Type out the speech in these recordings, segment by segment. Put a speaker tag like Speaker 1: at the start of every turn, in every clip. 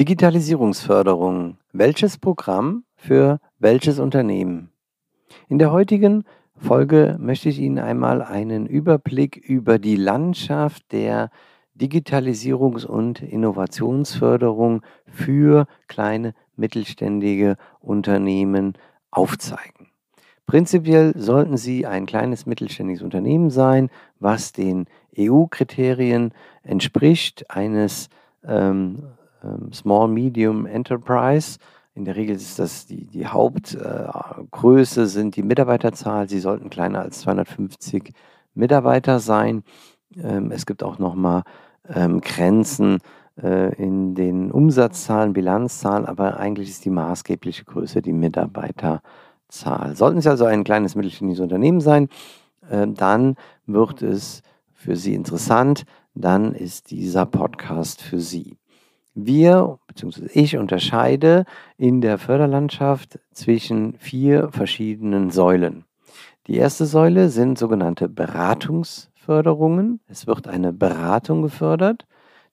Speaker 1: Digitalisierungsförderung. Welches Programm für welches Unternehmen? In der heutigen Folge möchte ich Ihnen einmal einen Überblick über die Landschaft der Digitalisierungs- und Innovationsförderung für kleine mittelständige Unternehmen aufzeigen. Prinzipiell sollten Sie ein kleines mittelständiges Unternehmen sein, was den EU-Kriterien entspricht eines ähm, ähm, Small Medium Enterprise. In der Regel ist das die, die Hauptgröße, äh, sind die Mitarbeiterzahl. Sie sollten kleiner als 250 Mitarbeiter sein. Ähm, es gibt auch nochmal ähm, Grenzen äh, in den Umsatzzahlen, Bilanzzahlen, aber eigentlich ist die maßgebliche Größe die Mitarbeiterzahl. Sollten Sie also ein kleines mittelständisches Unternehmen sein, äh, dann wird es für Sie interessant, dann ist dieser Podcast für Sie. Wir bzw. ich unterscheide in der Förderlandschaft zwischen vier verschiedenen Säulen. Die erste Säule sind sogenannte Beratungsförderungen. Es wird eine Beratung gefördert.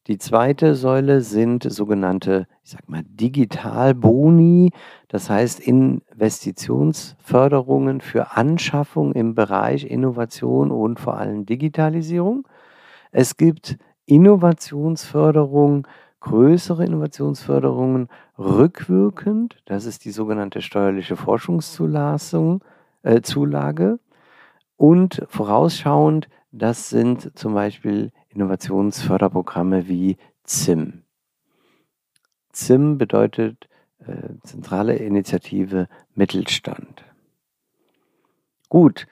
Speaker 1: Die zweite Säule sind sogenannte, ich sag mal, Digitalboni, das heißt Investitionsförderungen für Anschaffung im Bereich Innovation und vor allem Digitalisierung. Es gibt Innovationsförderung größere Innovationsförderungen rückwirkend, das ist die sogenannte steuerliche Forschungszulassung, äh, Zulage, und vorausschauend, das sind zum Beispiel Innovationsförderprogramme wie ZIM. ZIM bedeutet äh, Zentrale Initiative Mittelstand. Gut,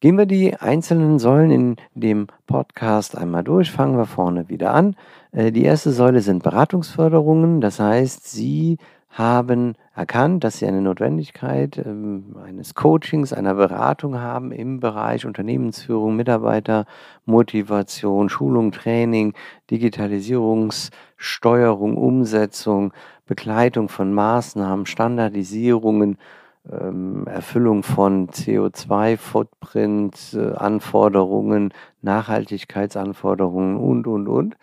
Speaker 1: Gehen wir die einzelnen Säulen in dem Podcast einmal durch. Fangen wir vorne wieder an. Äh, die erste Säule sind Beratungsförderungen. Das heißt, Sie haben erkannt, dass Sie eine Notwendigkeit ähm, eines Coachings, einer Beratung haben im Bereich Unternehmensführung, Mitarbeitermotivation, Schulung, Training, Digitalisierungssteuerung, Umsetzung, Begleitung von Maßnahmen, Standardisierungen, ähm, Erfüllung von CO2-Footprint, äh, Anforderungen, Nachhaltigkeitsanforderungen und, und, und.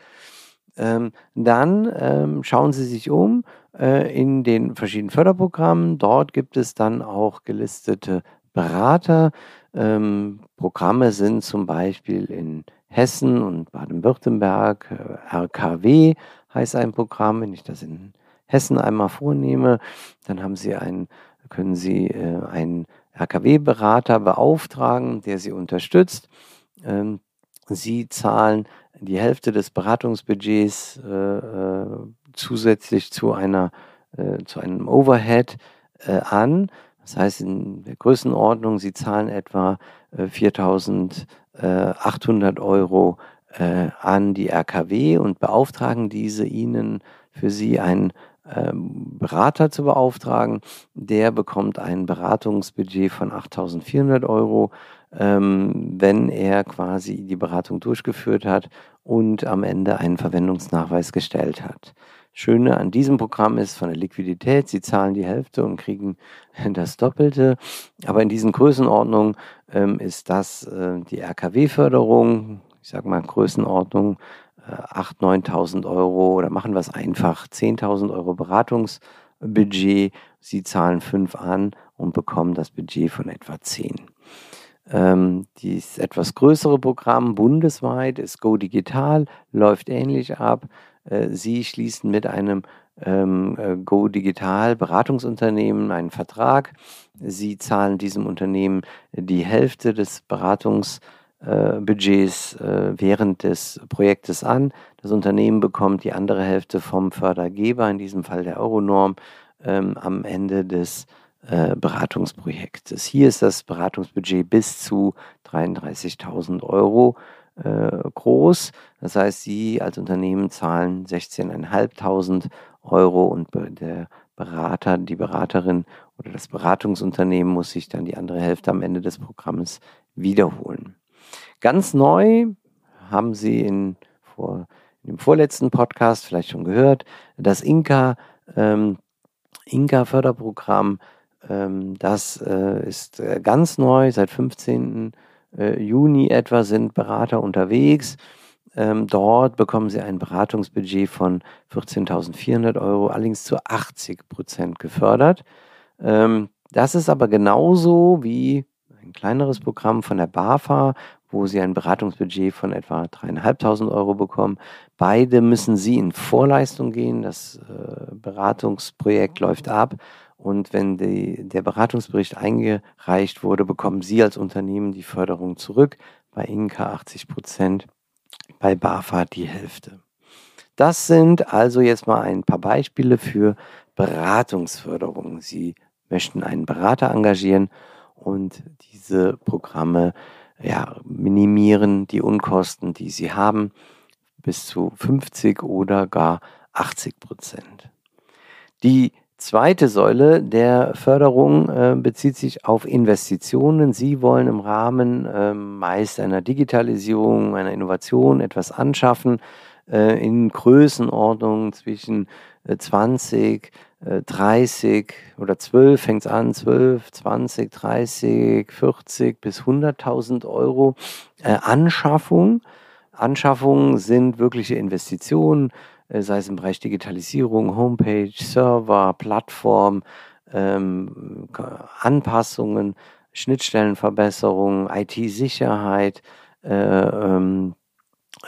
Speaker 1: Ähm, dann ähm, schauen Sie sich um äh, in den verschiedenen Förderprogrammen. Dort gibt es dann auch gelistete Berater. Ähm, Programme sind zum Beispiel in Hessen und Baden-Württemberg. Äh, RKW heißt ein Programm. Wenn ich das in Hessen einmal vornehme, dann haben Sie ein können Sie äh, einen RKW-Berater beauftragen, der Sie unterstützt. Ähm, Sie zahlen die Hälfte des Beratungsbudgets äh, äh, zusätzlich zu, einer, äh, zu einem Overhead äh, an. Das heißt, in der Größenordnung, Sie zahlen etwa 4.800 äh, Euro an die RKW und beauftragen diese Ihnen für Sie einen Berater zu beauftragen. Der bekommt ein Beratungsbudget von 8.400 Euro, ähm, wenn er quasi die Beratung durchgeführt hat und am Ende einen Verwendungsnachweis gestellt hat. Schöne an diesem Programm ist von der Liquidität, Sie zahlen die Hälfte und kriegen das Doppelte. Aber in diesen Größenordnungen ähm, ist das äh, die RKW-Förderung, ich sage mal Größenordnung 8.000, 9.000 Euro oder machen wir es einfach, 10.000 Euro Beratungsbudget. Sie zahlen 5 an und bekommen das Budget von etwa 10. Ähm, dieses etwas größere Programm bundesweit ist Go Digital, läuft ähnlich ab. Äh, Sie schließen mit einem ähm, äh, Go Digital Beratungsunternehmen einen Vertrag. Sie zahlen diesem Unternehmen die Hälfte des Beratungs äh, Budgets äh, während des Projektes an. Das Unternehmen bekommt die andere Hälfte vom Fördergeber, in diesem Fall der Euronorm, ähm, am Ende des äh, Beratungsprojektes. Hier ist das Beratungsbudget bis zu 33.000 Euro äh, groß. Das heißt, Sie als Unternehmen zahlen 16.500 Euro und der Berater, die Beraterin oder das Beratungsunternehmen muss sich dann die andere Hälfte am Ende des Programmes wiederholen. Ganz neu haben Sie in, vor, in dem vorletzten Podcast vielleicht schon gehört, das Inka, ähm, Inka Förderprogramm, ähm, das äh, ist äh, ganz neu, seit 15. Äh, Juni etwa sind Berater unterwegs. Ähm, dort bekommen Sie ein Beratungsbudget von 14.400 Euro, allerdings zu 80 Prozent gefördert. Ähm, das ist aber genauso wie ein kleineres Programm von der BAFA, wo Sie ein Beratungsbudget von etwa 3.500 Euro bekommen. Beide müssen Sie in Vorleistung gehen. Das äh, Beratungsprojekt läuft ab. Und wenn die, der Beratungsbericht eingereicht wurde, bekommen Sie als Unternehmen die Förderung zurück. Bei Inka 80 Prozent bei BAFA die Hälfte. Das sind also jetzt mal ein paar Beispiele für Beratungsförderung. Sie möchten einen Berater engagieren und diese Programme ja, minimieren die Unkosten, die sie haben, bis zu 50 oder gar 80 Prozent. Die zweite Säule der Förderung äh, bezieht sich auf Investitionen. Sie wollen im Rahmen äh, meist einer Digitalisierung, einer Innovation etwas anschaffen äh, in Größenordnungen zwischen 20, äh, 30 äh, oder 12 fängt es an, 12, 20, 30, 40 bis 100.000 Euro äh, Anschaffung. Anschaffungen sind wirkliche Investitionen, sei es im Bereich Digitalisierung, Homepage, Server, Plattform, ähm, Anpassungen, Schnittstellenverbesserungen, IT-Sicherheit, äh, ähm,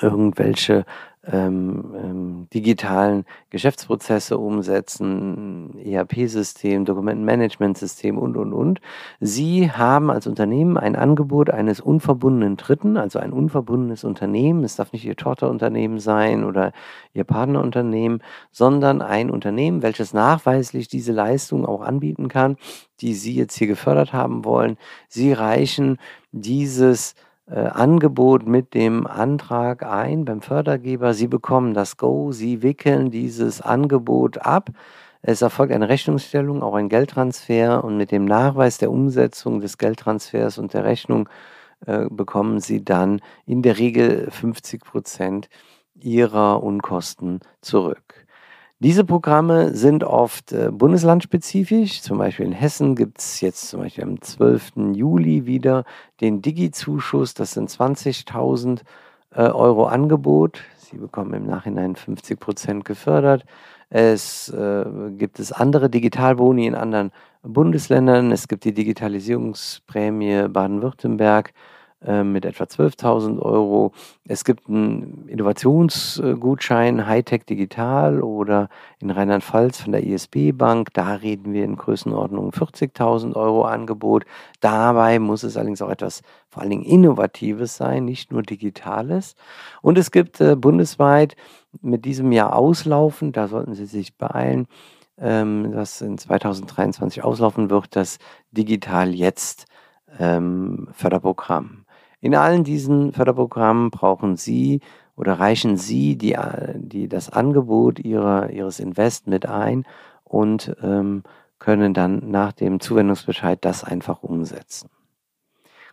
Speaker 1: irgendwelche ähm, ähm, digitalen Geschäftsprozesse umsetzen, ERP-System, Dokumentenmanagementsystem und, und, und. Sie haben als Unternehmen ein Angebot eines unverbundenen Dritten, also ein unverbundenes Unternehmen. Es darf nicht Ihr Tochterunternehmen sein oder Ihr Partnerunternehmen, sondern ein Unternehmen, welches nachweislich diese Leistung auch anbieten kann, die Sie jetzt hier gefördert haben wollen. Sie reichen dieses Angebot mit dem Antrag ein beim Fördergeber. Sie bekommen das Go, Sie wickeln dieses Angebot ab. Es erfolgt eine Rechnungsstellung, auch ein Geldtransfer und mit dem Nachweis der Umsetzung des Geldtransfers und der Rechnung äh, bekommen Sie dann in der Regel 50 Prozent Ihrer Unkosten zurück. Diese Programme sind oft äh, bundeslandspezifisch. Zum Beispiel in Hessen gibt es jetzt zum Beispiel am 12. Juli wieder den Digi-Zuschuss. Das sind 20.000 äh, Euro Angebot. Sie bekommen im Nachhinein 50 Prozent gefördert. Es äh, gibt es andere Digitalboni in anderen Bundesländern. Es gibt die Digitalisierungsprämie Baden-Württemberg mit etwa 12.000 Euro. Es gibt einen Innovationsgutschein Hightech Digital oder in Rheinland-Pfalz von der ISB Bank. Da reden wir in Größenordnung 40.000 Euro Angebot. Dabei muss es allerdings auch etwas vor allen Dingen Innovatives sein, nicht nur Digitales. Und es gibt äh, bundesweit mit diesem Jahr auslaufen, da sollten Sie sich beeilen, ähm, das in 2023 auslaufen wird, das Digital Jetzt ähm, Förderprogramm. In allen diesen Förderprogrammen brauchen Sie oder reichen Sie die, die, das Angebot ihrer, Ihres Invest mit ein und ähm, können dann nach dem Zuwendungsbescheid das einfach umsetzen.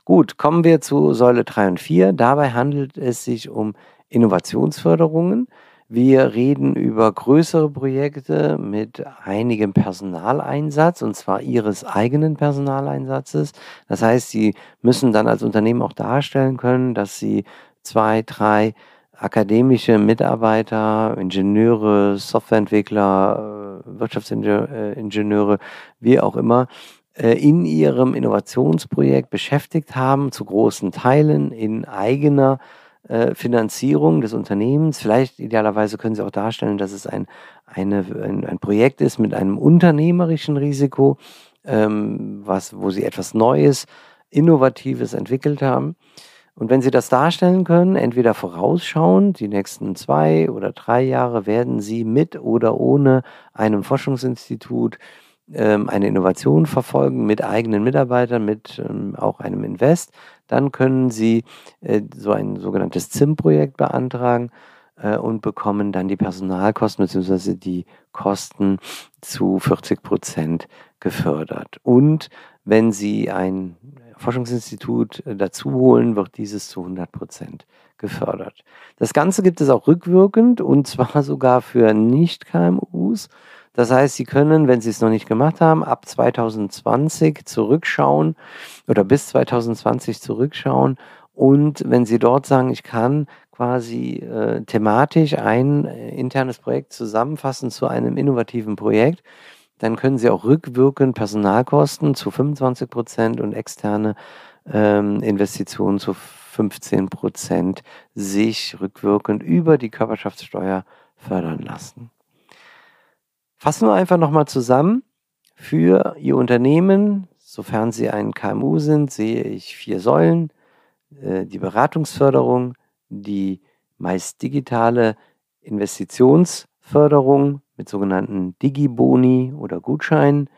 Speaker 1: Gut, kommen wir zu Säule 3 und 4. Dabei handelt es sich um Innovationsförderungen. Wir reden über größere Projekte mit einigem Personaleinsatz und zwar Ihres eigenen Personaleinsatzes. Das heißt, Sie müssen dann als Unternehmen auch darstellen können, dass Sie zwei, drei akademische Mitarbeiter, Ingenieure, Softwareentwickler, äh, Wirtschaftsingenieure, wie auch immer, äh, in ihrem Innovationsprojekt beschäftigt haben, zu großen Teilen in eigener äh, Finanzierung des Unternehmens. Vielleicht idealerweise können Sie auch darstellen, dass es ein, eine, ein, ein Projekt ist mit einem unternehmerischen Risiko, ähm, was, wo Sie etwas Neues, Innovatives entwickelt haben. Und wenn Sie das darstellen können, entweder vorausschauend, die nächsten zwei oder drei Jahre werden Sie mit oder ohne einem Forschungsinstitut ähm, eine Innovation verfolgen mit eigenen Mitarbeitern, mit ähm, auch einem Invest, dann können Sie äh, so ein sogenanntes ZIM-Projekt beantragen. äh, und bekommen dann die Personalkosten bzw. die Kosten zu 40 Prozent gefördert. Und wenn Sie ein Forschungsinstitut äh, dazu holen, wird dieses zu 100 Prozent gefördert. Das Ganze gibt es auch rückwirkend und zwar sogar für Nicht-KMUs. Das heißt, Sie können, wenn Sie es noch nicht gemacht haben, ab 2020 zurückschauen oder bis 2020 zurückschauen. Und wenn Sie dort sagen, ich kann quasi äh, thematisch ein äh, internes Projekt zusammenfassen zu einem innovativen Projekt, dann können Sie auch rückwirkend Personalkosten zu 25 Prozent und externe ähm, Investitionen zu 15 Prozent sich rückwirkend über die Körperschaftssteuer fördern lassen. Fassen wir einfach nochmal zusammen. Für Ihr Unternehmen, sofern Sie ein KMU sind, sehe ich vier Säulen. Äh, die Beratungsförderung, die meist digitale Investitionsförderung mit sogenannten Digiboni oder Gutscheinen.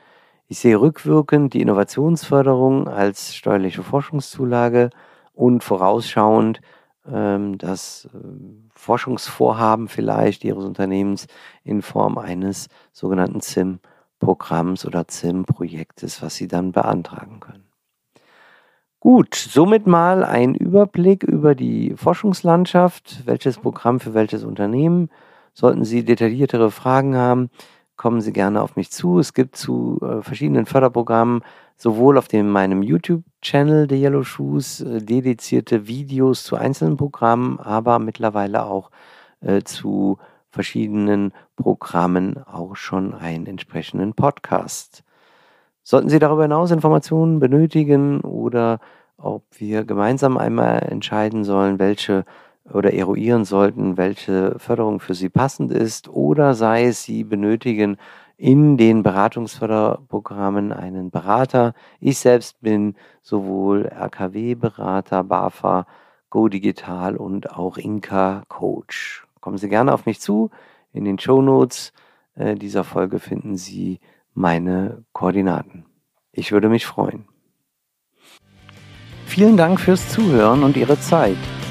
Speaker 1: Ich sehe rückwirkend die Innovationsförderung als steuerliche Forschungszulage und vorausschauend das äh, Forschungsvorhaben vielleicht Ihres Unternehmens in Form eines sogenannten ZIM-Programms oder ZIM-Projektes, was Sie dann beantragen können. Gut, somit mal ein Überblick über die Forschungslandschaft, welches Programm für welches Unternehmen. Sollten Sie detailliertere Fragen haben, kommen Sie gerne auf mich zu. Es gibt zu äh, verschiedenen Förderprogrammen sowohl auf dem, meinem YouTube-Channel der Yellow Shoes äh, dedizierte Videos zu einzelnen Programmen, aber mittlerweile auch äh, zu verschiedenen Programmen auch schon einen entsprechenden Podcast. Sollten Sie darüber hinaus Informationen benötigen oder ob wir gemeinsam einmal entscheiden sollen, welche oder eruieren sollten, welche Förderung für Sie passend ist oder sei es, Sie benötigen in den Beratungsförderprogrammen einen Berater. Ich selbst bin sowohl RKW-Berater, BAFA, Go Digital und auch Inka Coach. Kommen Sie gerne auf mich zu. In den Show Notes äh, dieser Folge finden Sie meine Koordinaten. Ich würde mich freuen. Vielen Dank fürs Zuhören und Ihre Zeit.